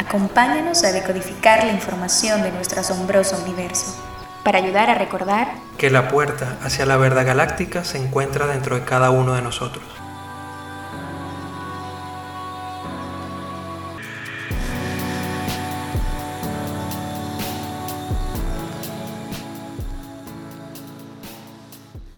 Acompáñanos a decodificar la información de nuestro asombroso universo para ayudar a recordar que la puerta hacia la verdad galáctica se encuentra dentro de cada uno de nosotros.